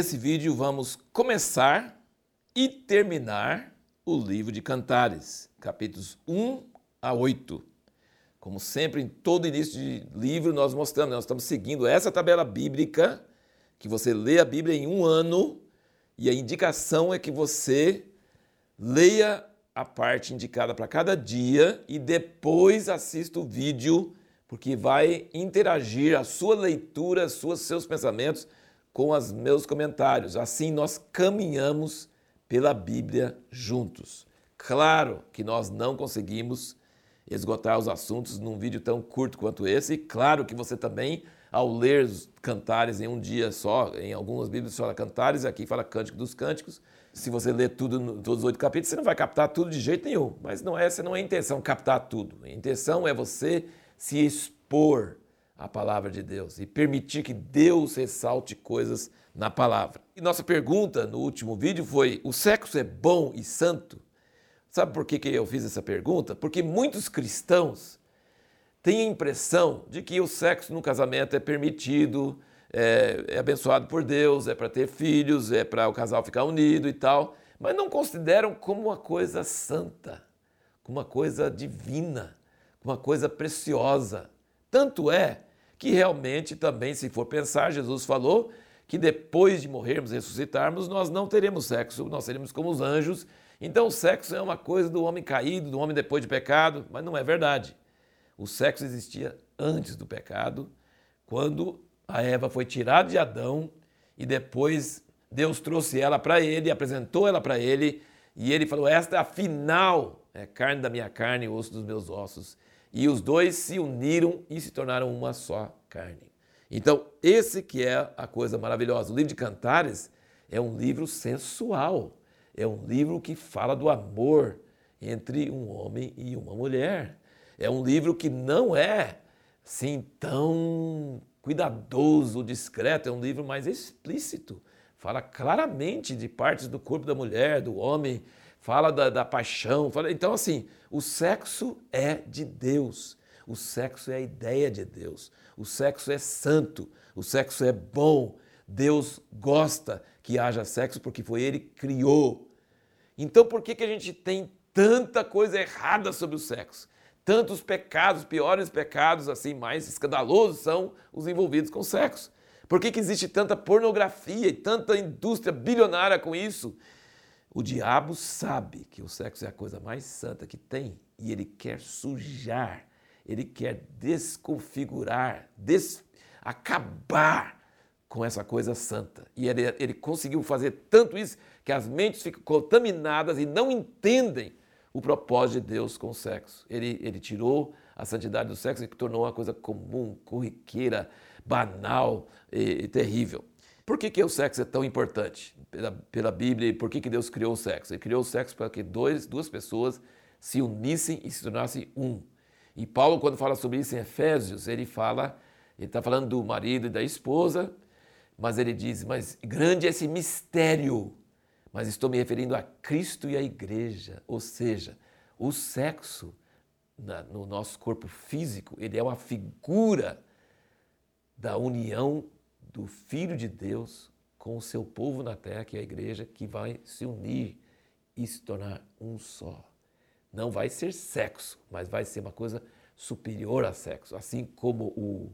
nesse vídeo vamos começar e terminar o livro de Cantares, capítulos 1 a 8. Como sempre, em todo início de livro, nós mostramos, nós estamos seguindo essa tabela bíblica, que você lê a Bíblia em um ano, e a indicação é que você leia a parte indicada para cada dia e depois assista o vídeo, porque vai interagir a sua leitura, seus pensamentos com os meus comentários. Assim nós caminhamos pela Bíblia juntos. Claro que nós não conseguimos esgotar os assuntos num vídeo tão curto quanto esse, e claro que você também, ao ler os cantares em um dia só, em algumas Bíblias fala cantares, aqui fala cântico dos cânticos, se você ler tudo, todos os oito capítulos, você não vai captar tudo de jeito nenhum. Mas não é, essa não é a intenção, captar tudo. A intenção é você se expor à palavra de Deus e permitir que Deus ressalte coisas na palavra. E nossa pergunta no último vídeo foi: o sexo é bom e santo? Sabe por que, que eu fiz essa pergunta? Porque muitos cristãos têm a impressão de que o sexo no casamento é permitido, é, é abençoado por Deus, é para ter filhos, é para o casal ficar unido e tal, mas não consideram como uma coisa santa, como uma coisa divina, como uma coisa preciosa. Tanto é que realmente também, se for pensar, Jesus falou que depois de morrermos ressuscitarmos, nós não teremos sexo, nós seremos como os anjos. Então, o sexo é uma coisa do homem caído, do homem depois de pecado, mas não é verdade. O sexo existia antes do pecado, quando a Eva foi tirada de Adão e depois Deus trouxe ela para ele, apresentou ela para ele e ele falou: Esta é a final, é carne da minha carne osso dos meus ossos. E os dois se uniram e se tornaram uma só carne. Então, esse que é a coisa maravilhosa. O livro de Cantares é um livro sensual, é um livro que fala do amor entre um homem e uma mulher. É um livro que não é assim tão cuidadoso, discreto, é um livro mais explícito. Fala claramente de partes do corpo da mulher, do homem, fala da, da paixão. Fala... Então, assim, o sexo é de Deus. O sexo é a ideia de Deus. O sexo é santo. O sexo é bom. Deus gosta que haja sexo porque foi Ele que criou. Então, por que, que a gente tem tanta coisa errada sobre o sexo? tantos pecados, piores pecados, assim, mais escandalosos são os envolvidos com sexo. Por que, que existe tanta pornografia e tanta indústria bilionária com isso? O diabo sabe que o sexo é a coisa mais santa que tem e ele quer sujar, ele quer desconfigurar, des... acabar com essa coisa santa. E ele, ele conseguiu fazer tanto isso que as mentes ficam contaminadas e não entendem o propósito de Deus com o sexo. Ele, ele tirou a santidade do sexo e tornou uma coisa comum, corriqueira, banal e, e terrível. Por que, que o sexo é tão importante pela, pela Bíblia e por que, que Deus criou o sexo? Ele criou o sexo para que dois, duas pessoas se unissem e se tornassem um. E Paulo, quando fala sobre isso em Efésios, ele fala, ele está falando do marido e da esposa, mas ele diz, mas grande é esse mistério mas estou me referindo a Cristo e a igreja, ou seja, o sexo na, no nosso corpo físico, ele é uma figura da união do Filho de Deus com o seu povo na terra, que é a igreja, que vai se unir e se tornar um só. Não vai ser sexo, mas vai ser uma coisa superior a sexo. Assim como o,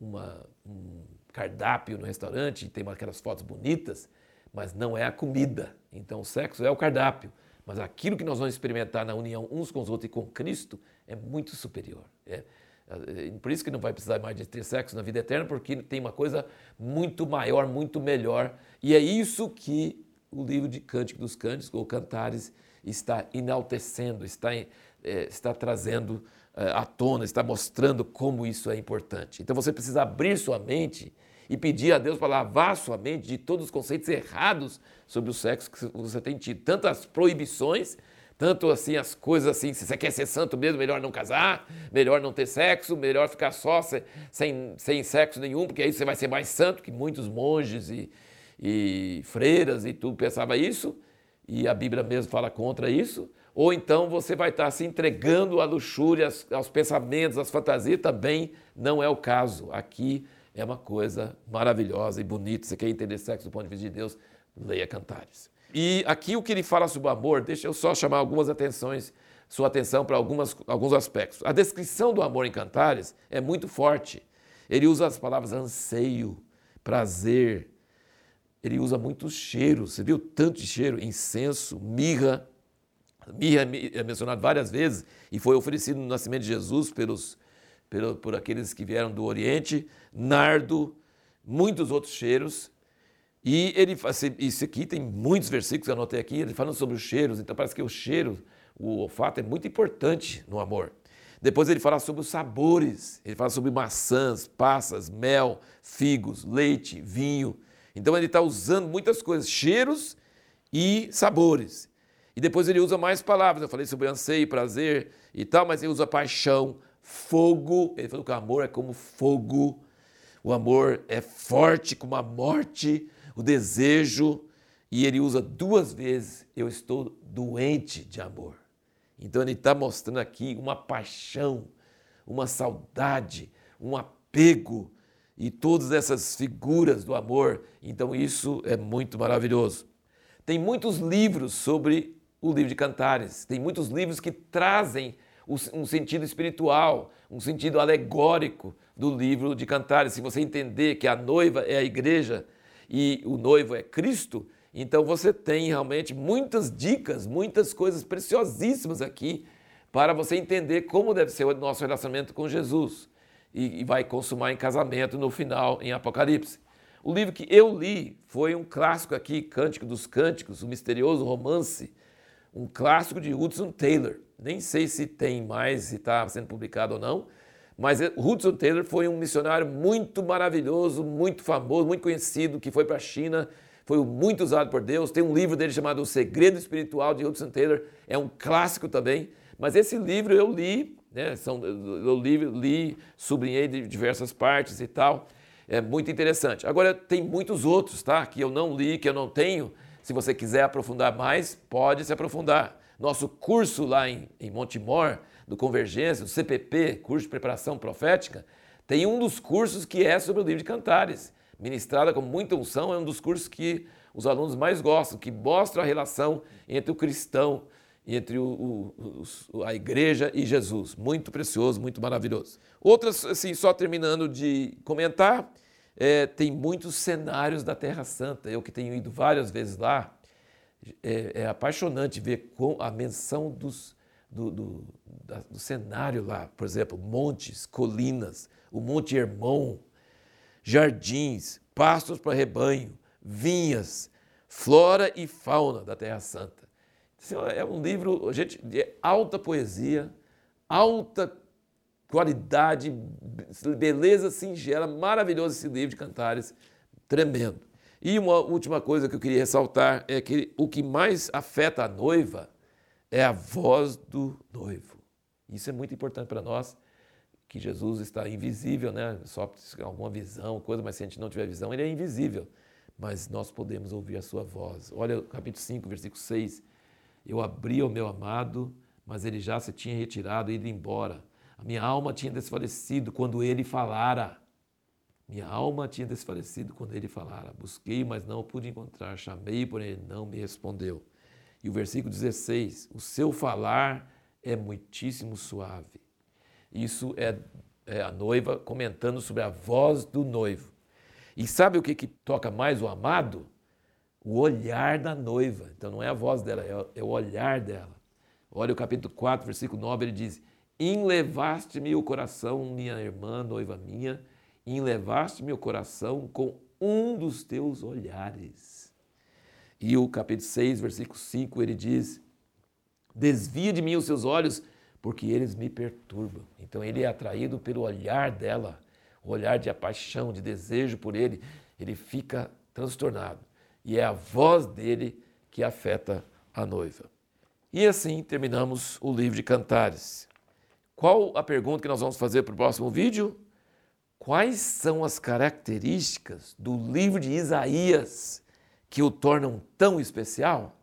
uma, um cardápio no restaurante tem aquelas fotos bonitas, mas não é a comida. Então o sexo é o cardápio. Mas aquilo que nós vamos experimentar na união uns com os outros e com Cristo é muito superior. É, por isso que não vai precisar mais de ter sexo na vida eterna, porque tem uma coisa muito maior, muito melhor. E é isso que o livro de Cântico dos Cânticos, ou Cantares, está enaltecendo, está, é, está trazendo é, à tona, está mostrando como isso é importante. Então você precisa abrir sua mente e pedir a Deus para lavar sua mente de todos os conceitos errados sobre o sexo que você tem tido. Tanto as proibições, tanto assim as coisas assim, se você quer ser santo mesmo, melhor não casar, melhor não ter sexo, melhor ficar só sem, sem sexo nenhum, porque aí você vai ser mais santo, que muitos monges e, e freiras e tudo pensava isso, e a Bíblia mesmo fala contra isso. Ou então você vai estar se entregando à luxúria, aos pensamentos, às fantasias, também não é o caso. Aqui é uma coisa maravilhosa e bonita. Você quer entender sexo do ponto de vista de Deus? Leia Cantares. E aqui o que ele fala sobre o amor, deixa eu só chamar algumas atenções, sua atenção para algumas, alguns aspectos. A descrição do amor em Cantares é muito forte. Ele usa as palavras anseio, prazer, ele usa muitos cheiros. Você viu tanto de cheiro? Incenso, mirra. Mirra é mencionado várias vezes e foi oferecido no nascimento de Jesus pelos, pelos, por aqueles que vieram do Oriente. Nardo, muitos outros cheiros. E ele, isso aqui tem muitos versículos que eu anotei aqui, ele falando sobre os cheiros, então parece que o cheiro, o olfato é muito importante no amor. Depois ele fala sobre os sabores, ele fala sobre maçãs, passas, mel, figos, leite, vinho. Então ele está usando muitas coisas, cheiros e sabores. E depois ele usa mais palavras. Eu falei sobre anseio, prazer e tal, mas ele usa paixão, fogo. Ele falou que o amor é como fogo. O amor é forte como a morte, o desejo. E ele usa duas vezes: eu estou doente de amor. Então ele está mostrando aqui uma paixão, uma saudade, um apego e todas essas figuras do amor. Então isso é muito maravilhoso. Tem muitos livros sobre o livro de Cantares, tem muitos livros que trazem um sentido espiritual, um sentido alegórico do livro de Cantares. Se você entender que a noiva é a igreja e o noivo é Cristo, então você tem realmente muitas dicas, muitas coisas preciosíssimas aqui para você entender como deve ser o nosso relacionamento com Jesus e, vai consumar em casamento no final, em Apocalipse. O livro que eu li foi um clássico aqui, Cântico dos Cânticos, o misterioso romance, um clássico de Hudson Taylor. Nem sei se tem mais, se está sendo publicado ou não, mas Hudson Taylor foi um missionário muito maravilhoso, muito famoso, muito conhecido, que foi para a China, foi muito usado por Deus. Tem um livro dele chamado O Segredo Espiritual de Hudson Taylor, é um clássico também. Mas esse livro eu li né? São, eu li, li, sublinhei de diversas partes e tal. É muito interessante. Agora, tem muitos outros, tá? Que eu não li, que eu não tenho. Se você quiser aprofundar mais, pode se aprofundar. Nosso curso lá em, em Montemor, do Convergência, do CPP, curso de preparação profética, tem um dos cursos que é sobre o livro de Cantares. Ministrada com muita unção, é um dos cursos que os alunos mais gostam, que mostra a relação entre o cristão entre o, o, a igreja e Jesus. Muito precioso, muito maravilhoso. Outras, assim, só terminando de comentar, é, tem muitos cenários da Terra Santa. Eu que tenho ido várias vezes lá, é, é apaixonante ver com a menção dos, do, do, da, do, cenário lá. Por exemplo, montes, colinas, o Monte Hermon, jardins, pastos para rebanho, vinhas, flora e fauna da Terra Santa. Assim, é um livro, gente, de alta poesia, alta qualidade, beleza singela, maravilhoso esse livro de cantares, tremendo. E uma última coisa que eu queria ressaltar é que o que mais afeta a noiva é a voz do noivo. Isso é muito importante para nós, que Jesus está invisível, né? Só alguma visão, coisa, mas se a gente não tiver visão, ele é invisível. Mas nós podemos ouvir a sua voz. Olha o capítulo 5, versículo 6. Eu abri ao meu amado, mas ele já se tinha retirado e ido embora. A minha alma tinha desfalecido quando ele falara. Minha alma tinha desfalecido quando ele falara. Busquei, mas não pude encontrar. Chamei, porém ele não me respondeu. E o versículo 16: O seu falar é muitíssimo suave. Isso é, é a noiva comentando sobre a voz do noivo. E sabe o que, que toca mais o amado? o olhar da noiva. Então não é a voz dela, é o olhar dela. Olha o capítulo 4, versículo 9, ele diz: Enlevaste-me o coração, minha irmã, noiva minha, enlevaste-me o coração com um dos teus olhares. E o capítulo 6, versículo 5, ele diz: Desvia de mim os seus olhos, porque eles me perturbam. Então ele é atraído pelo olhar dela, o olhar de paixão, de desejo por ele. Ele fica transtornado e é a voz dele que afeta a noiva. E assim terminamos o livro de Cantares. Qual a pergunta que nós vamos fazer para o próximo vídeo? Quais são as características do livro de Isaías que o tornam tão especial?